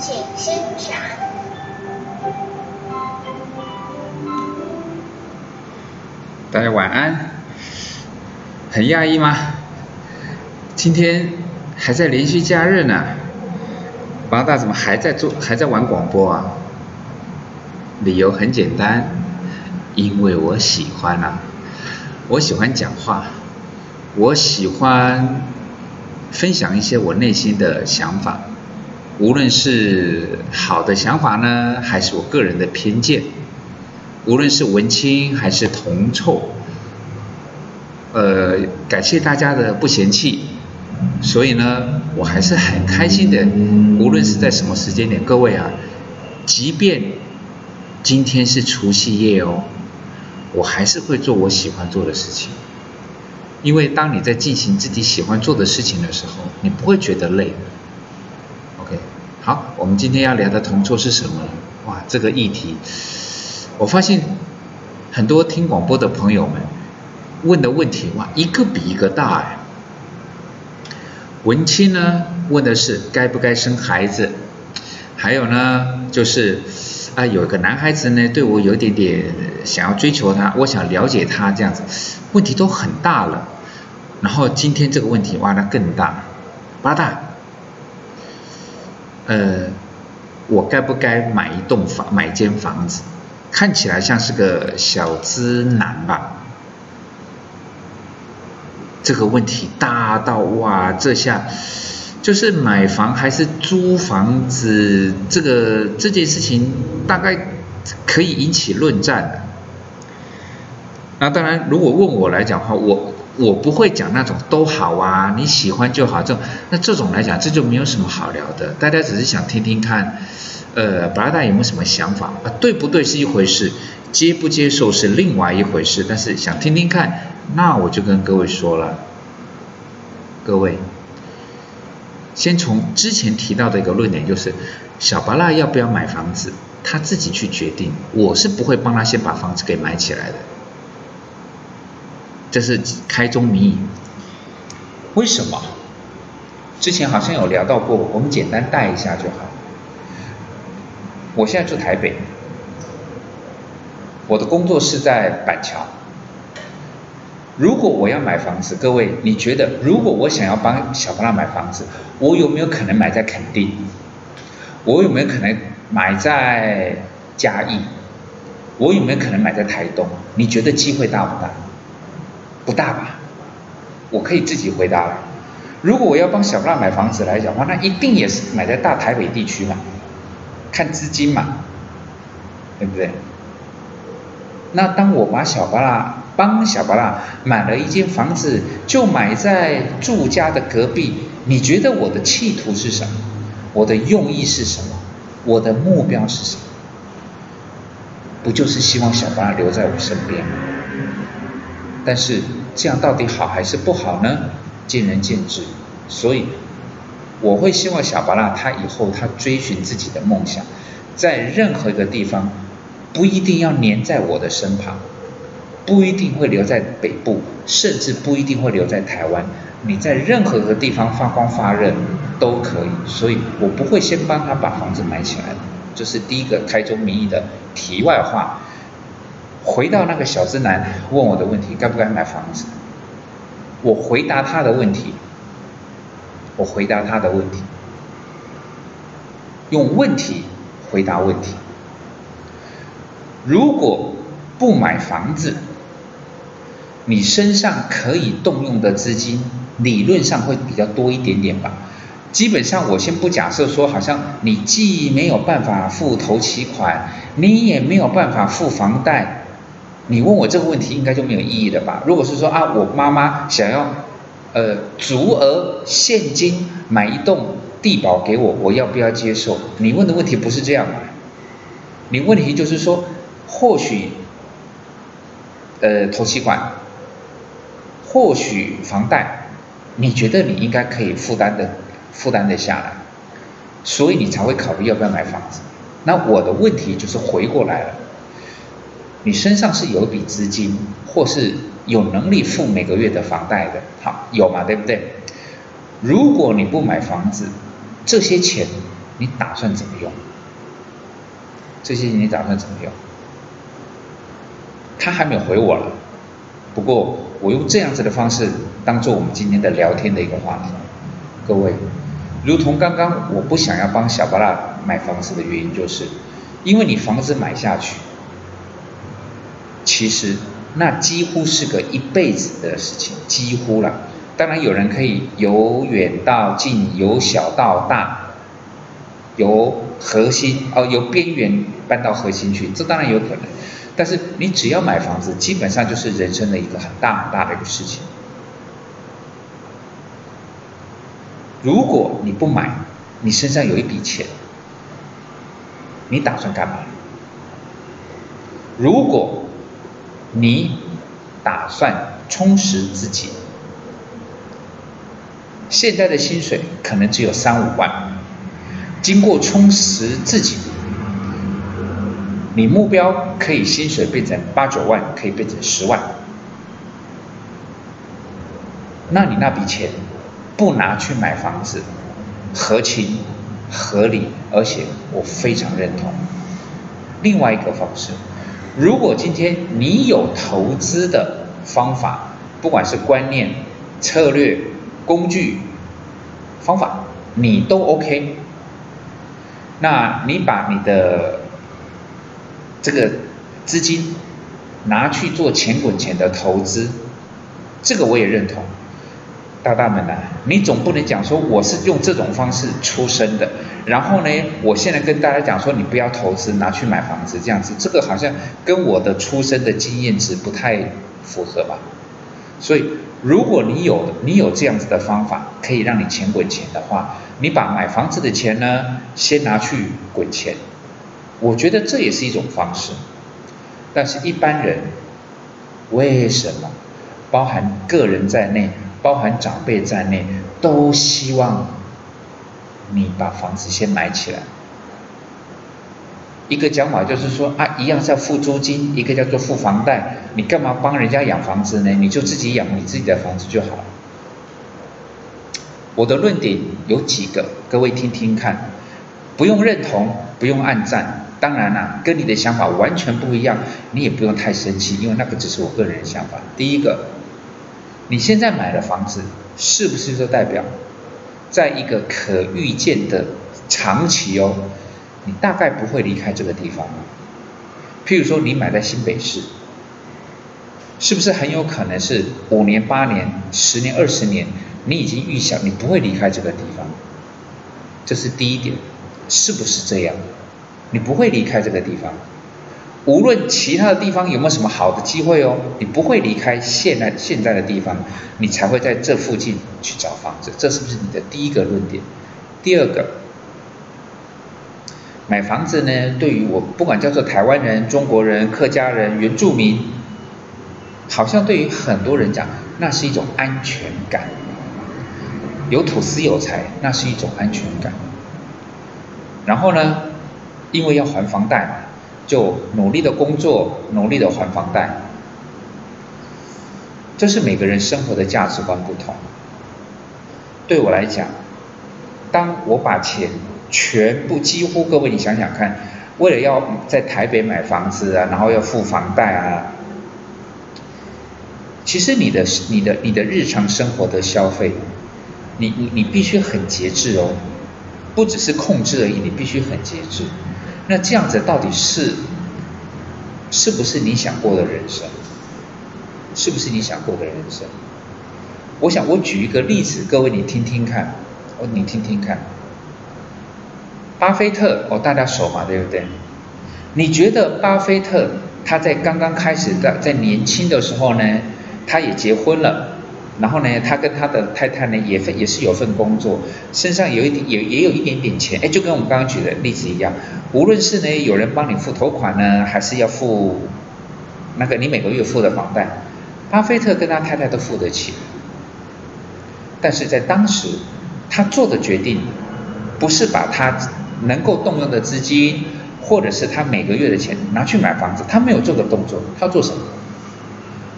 请欣赏。大家晚安。很讶异吗？今天还在连续假日呢，八大怎么还在做还在玩广播啊？理由很简单，因为我喜欢啊，我喜欢讲话，我喜欢分享一些我内心的想法，无论是好的想法呢，还是我个人的偏见，无论是文青还是铜臭，呃，感谢大家的不嫌弃，所以呢，我还是很开心的，无论是在什么时间点，各位啊，即便。今天是除夕夜哦，我还是会做我喜欢做的事情，因为当你在进行自己喜欢做的事情的时候，你不会觉得累。我们今天要聊的同桌是什么？哇，这个议题，我发现很多听广播的朋友们问的问题，哇，一个比一个大哎。文青呢问的是该不该生孩子，还有呢就是。啊，有一个男孩子呢，对我有点点想要追求他，我想了解他这样子，问题都很大了。然后今天这个问题哇，那更大，八大，呃，我该不该买一栋房，买一间房子？看起来像是个小资男吧？这个问题大到哇，这下。就是买房还是租房子，这个这件事情大概可以引起论战。那当然，如果问我来讲的话，我我不会讲那种都好啊，你喜欢就好这种。那这种来讲，这就没有什么好聊的。大家只是想听听看，呃，巴拉达有没有什么想法啊？对不对是一回事，接不接受是另外一回事。但是想听听看，那我就跟各位说了，各位。先从之前提到的一个论点，就是小巴拉要不要买房子，他自己去决定。我是不会帮他先把房子给买起来的，这是开宗明义。为什么？之前好像有聊到过，我们简单带一下就好。我现在住台北，我的工作是在板桥。如果我要买房子，各位，你觉得如果我想要帮小朋友买房子，我有没有可能买在垦丁？我有没有可能买在嘉义？我有没有可能买在台东？你觉得机会大不大？不大吧？我可以自己回答了。如果我要帮小巴拉买房子来讲的话，那一定也是买在大台北地区嘛，看资金嘛，对不对？那当我把小巴拉帮小巴拉买了一间房子，就买在住家的隔壁。你觉得我的企图是什么？我的用意是什么？我的目标是什么？不就是希望小巴拉留在我身边吗？但是这样到底好还是不好呢？见仁见智。所以我会希望小巴拉他以后他追寻自己的梦想，在任何一个地方，不一定要黏在我的身旁。不一定会留在北部，甚至不一定会留在台湾。你在任何一个地方发光发热都可以，所以我不会先帮他把房子买起来。这是第一个开宗明义的题外话。回到那个小资男问我的问题，该不该买房子？我回答他的问题。我回答他的问题，用问题回答问题。如果不买房子，你身上可以动用的资金，理论上会比较多一点点吧。基本上，我先不假设说，好像你既没有办法付头期款，你也没有办法付房贷。你问我这个问题，应该就没有意义了吧？如果是说啊，我妈妈想要呃足额现金买一栋地保给我，我要不要接受？你问的问题不是这样吧？你问题就是说，或许呃头期款。或许房贷，你觉得你应该可以负担的负担得下来，所以你才会考虑要不要买房子。那我的问题就是回过来了，你身上是有一笔资金，或是有能力付每个月的房贷的，好，有嘛，对不对？如果你不买房子，这些钱你打算怎么用？这些钱你打算怎么用？他还没有回我了，不过我用这样子的方式当做我们今天的聊天的一个话题，各位，如同刚刚我不想要帮小巴拉买房子的原因，就是因为你房子买下去。其实那几乎是个一辈子的事情，几乎了。当然有人可以由远到近，由小到大，由核心哦由边缘搬到核心去，这当然有可能。但是你只要买房子，基本上就是人生的一个很大很大的一个事情。如果你不买，你身上有一笔钱，你打算干嘛？如果你打算充实自己，现在的薪水可能只有三五万，经过充实自己，你目标可以薪水变成八九万，可以变成十万，那你那笔钱不拿去买房子，合情合理，而且我非常认同。另外一个方式。如果今天你有投资的方法，不管是观念、策略、工具、方法，你都 OK，那你把你的这个资金拿去做钱滚钱的投资，这个我也认同。大大们呐，你总不能讲说我是用这种方式出生的，然后呢，我现在跟大家讲说你不要投资，拿去买房子这样子，这个好像跟我的出生的经验值不太符合吧？所以，如果你有你有这样子的方法，可以让你钱滚钱的话，你把买房子的钱呢，先拿去滚钱，我觉得这也是一种方式。但是，一般人为什么，包含个人在内？包含长辈在内，都希望你把房子先买起来。一个讲法就是说啊，一样是要付租金，一个叫做付房贷，你干嘛帮人家养房子呢？你就自己养你自己的房子就好了。我的论点有几个，各位听听看，不用认同，不用暗赞。当然啦，跟你的想法完全不一样，你也不用太生气，因为那个只是我个人的想法。第一个。你现在买的房子，是不是就代表，在一个可预见的长期哦，你大概不会离开这个地方？譬如说，你买在新北市，是不是很有可能是五年、八年、十年、二十年，你已经预想你不会离开这个地方？这是第一点，是不是这样？你不会离开这个地方。无论其他的地方有没有什么好的机会哦，你不会离开现在现在的地方，你才会在这附近去找房子，这是不是你的第一个论点？第二个，买房子呢，对于我不管叫做台湾人、中国人、客家人、原住民，好像对于很多人讲，那是一种安全感，有土司有财，那是一种安全感。然后呢，因为要还房贷嘛。就努力的工作，努力的还房贷，这是每个人生活的价值观不同。对我来讲，当我把钱全部几乎，各位你想想看，为了要在台北买房子啊，然后要付房贷啊，其实你的你的你的日常生活的消费，你你你必须很节制哦，不只是控制而已，你必须很节制。那这样子到底是是不是你想过的人生？是不是你想过的人生？我想我举一个例子，各位你听听看，哦你听听看，巴菲特哦大家熟嘛对不对？你觉得巴菲特他在刚刚开始在在年轻的时候呢，他也结婚了？然后呢，他跟他的太太呢也份也是有份工作，身上有一点也也有一点点钱，哎，就跟我们刚刚举的例子一样，无论是呢有人帮你付头款呢，还是要付那个你每个月付的房贷，巴菲特跟他太太都付得起。但是在当时，他做的决定不是把他能够动用的资金或者是他每个月的钱拿去买房子，他没有做个动作，他做什么？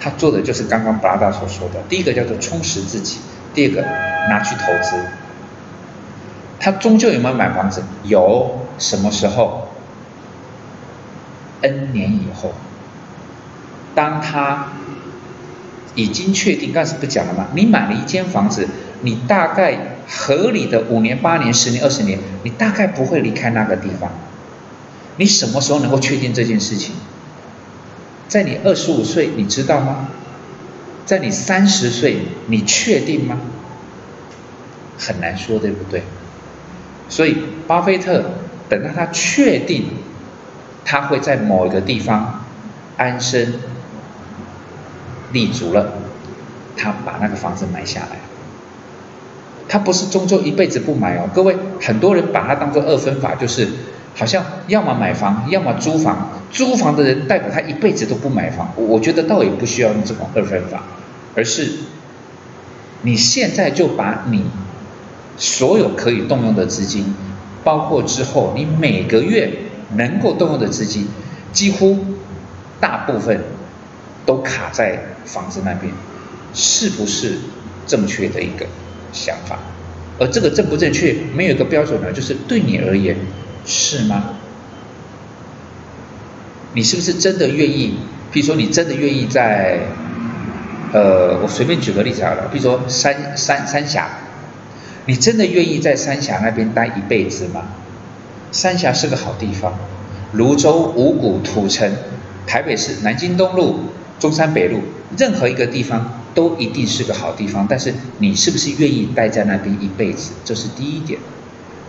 他做的就是刚刚布拉达所说的，第一个叫做充实自己，第二个拿去投资。他终究有没有买房子？有，什么时候？N 年以后，当他已经确定，刚才不讲了吗？你买了一间房子，你大概合理的五年、八年、十年、二十年，你大概不会离开那个地方。你什么时候能够确定这件事情？在你二十五岁，你知道吗？在你三十岁，你确定吗？很难说，对不对？所以，巴菲特等到他确定他会在某一个地方安身立足了，他把那个房子买下来。他不是终究一辈子不买哦，各位，很多人把它当做二分法，就是好像要么买房，要么租房。租房的人代表他一辈子都不买房，我觉得倒也不需要用这种二分法，而是你现在就把你。所有可以动用的资金，包括之后你每个月能够动用的资金，几乎大部分都卡在房子那边，是不是正确的一个想法？而这个正不正确，没有一个标准呢？就是对你而言是吗？你是不是真的愿意？比如说，你真的愿意在，呃，我随便举个例子好了，比如说三三三峡。你真的愿意在三峡那边待一辈子吗？三峡是个好地方，泸州、五股、土城、台北市南京东路、中山北路，任何一个地方都一定是个好地方。但是你是不是愿意待在那边一辈子？这是第一点。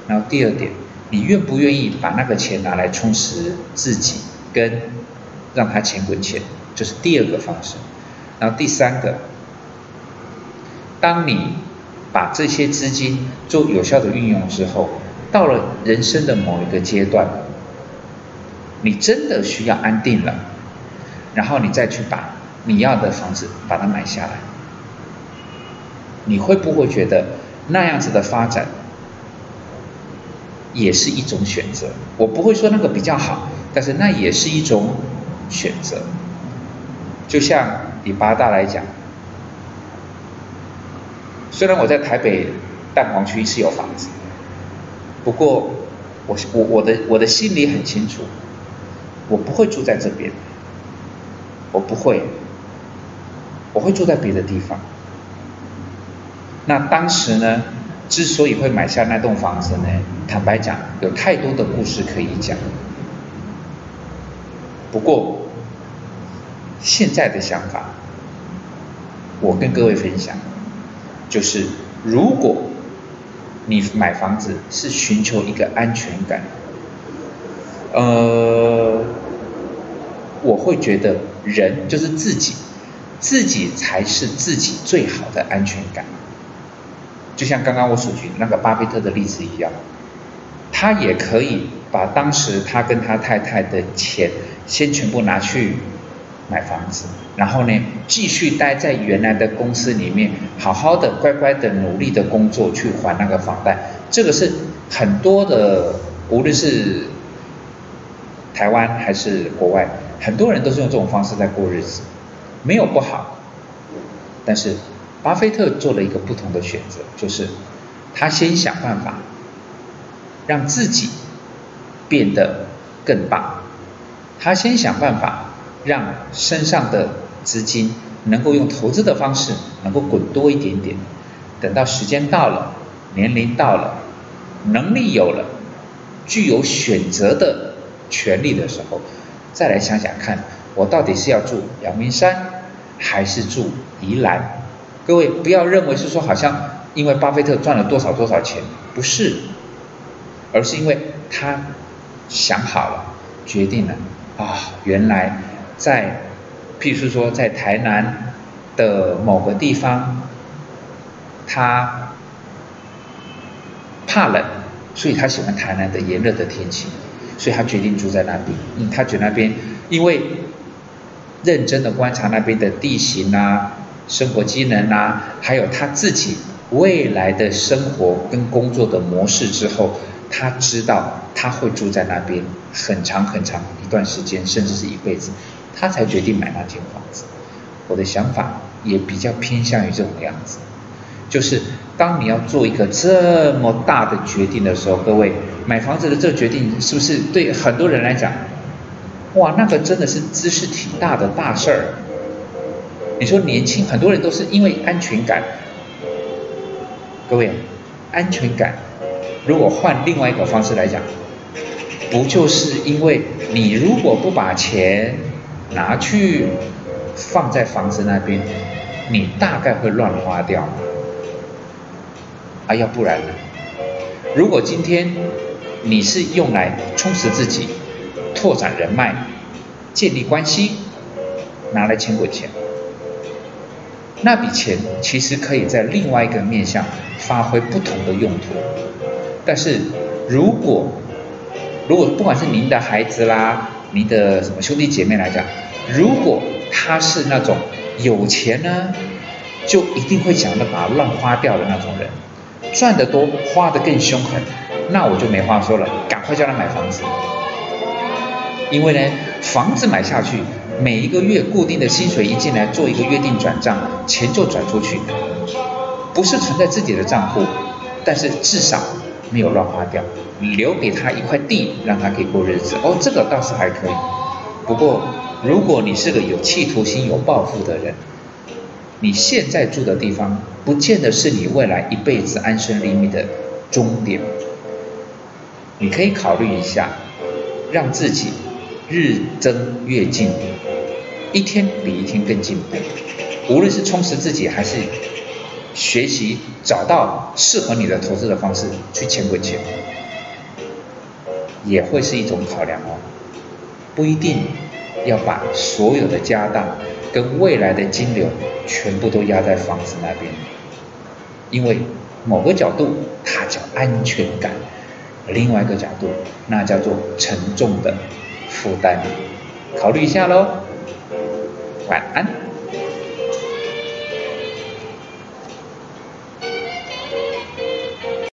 然后第二点，你愿不愿意把那个钱拿来充实自己，跟让他钱滚钱？这是第二个方式。然后第三个，当你。把这些资金做有效的运用之后，到了人生的某一个阶段，你真的需要安定了，然后你再去把你要的房子把它买下来，你会不会觉得那样子的发展也是一种选择？我不会说那个比较好，但是那也是一种选择。就像以八大来讲。虽然我在台北蛋黄区是有房子，不过我我我的我的心里很清楚，我不会住在这边，我不会，我会住在别的地方。那当时呢，之所以会买下那栋房子呢，坦白讲，有太多的故事可以讲。不过现在的想法，我跟各位分享。就是如果你买房子是寻求一个安全感，呃，我会觉得人就是自己，自己才是自己最好的安全感。就像刚刚我所举那个巴菲特的例子一样，他也可以把当时他跟他太太的钱先全部拿去。买房子，然后呢，继续待在原来的公司里面，好好的、乖乖的、努力的工作去还那个房贷。这个是很多的，无论是台湾还是国外，很多人都是用这种方式在过日子，没有不好。但是巴菲特做了一个不同的选择，就是他先想办法让自己变得更棒，他先想办法。让身上的资金能够用投资的方式能够滚多一点点，等到时间到了，年龄到了，能力有了，具有选择的权利的时候，再来想想看，我到底是要住阳明山还是住宜兰？各位不要认为是说好像因为巴菲特赚了多少多少钱，不是，而是因为他想好了，决定了啊，原来。在，譬如说，在台南的某个地方，他怕冷，所以他喜欢台南的炎热的天气，所以他决定住在那边。嗯，他觉得那边因为认真的观察那边的地形啊、生活机能啊，还有他自己未来的生活跟工作的模式之后，他知道他会住在那边很长很长一段时间，甚至是一辈子，他才决定买那间房子。我的想法也比较偏向于这种样子，就是当你要做一个这么大的决定的时候，各位买房子的这个决定是不是对很多人来讲，哇，那个真的是姿势挺大的大事儿。你说年轻，很多人都是因为安全感。各位，安全感，如果换另外一个方式来讲，不就是因为你如果不把钱拿去放在房子那边，你大概会乱花掉。啊，要不然呢？如果今天你是用来充实自己、拓展人脉、建立关系，拿来钱滚钱。那笔钱其实可以在另外一个面向发挥不同的用途，但是如果如果不管是您的孩子啦，您的什么兄弟姐妹来讲，如果他是那种有钱呢，就一定会想着把它乱花掉的那种人，赚得多花得更凶狠，那我就没话说了，赶快叫他买房子，因为呢，房子买下去。每一个月固定的薪水一进来，做一个约定转账，钱就转出去，不是存在自己的账户，但是至少没有乱花掉，留给他一块地，让他可以过日子。哦，这个倒是还可以。不过，如果你是个有企图心、有抱负的人，你现在住的地方，不见得是你未来一辈子安身立命的终点。你可以考虑一下，让自己日增月进。一天比一天更进步，无论是充实自己，还是学习找到适合你的投资的方式去钱滚钱，也会是一种考量哦。不一定要把所有的家当跟未来的金流全部都压在房子那边，因为某个角度它叫安全感，另外一个角度那叫做沉重的负担，考虑一下喽。晚安。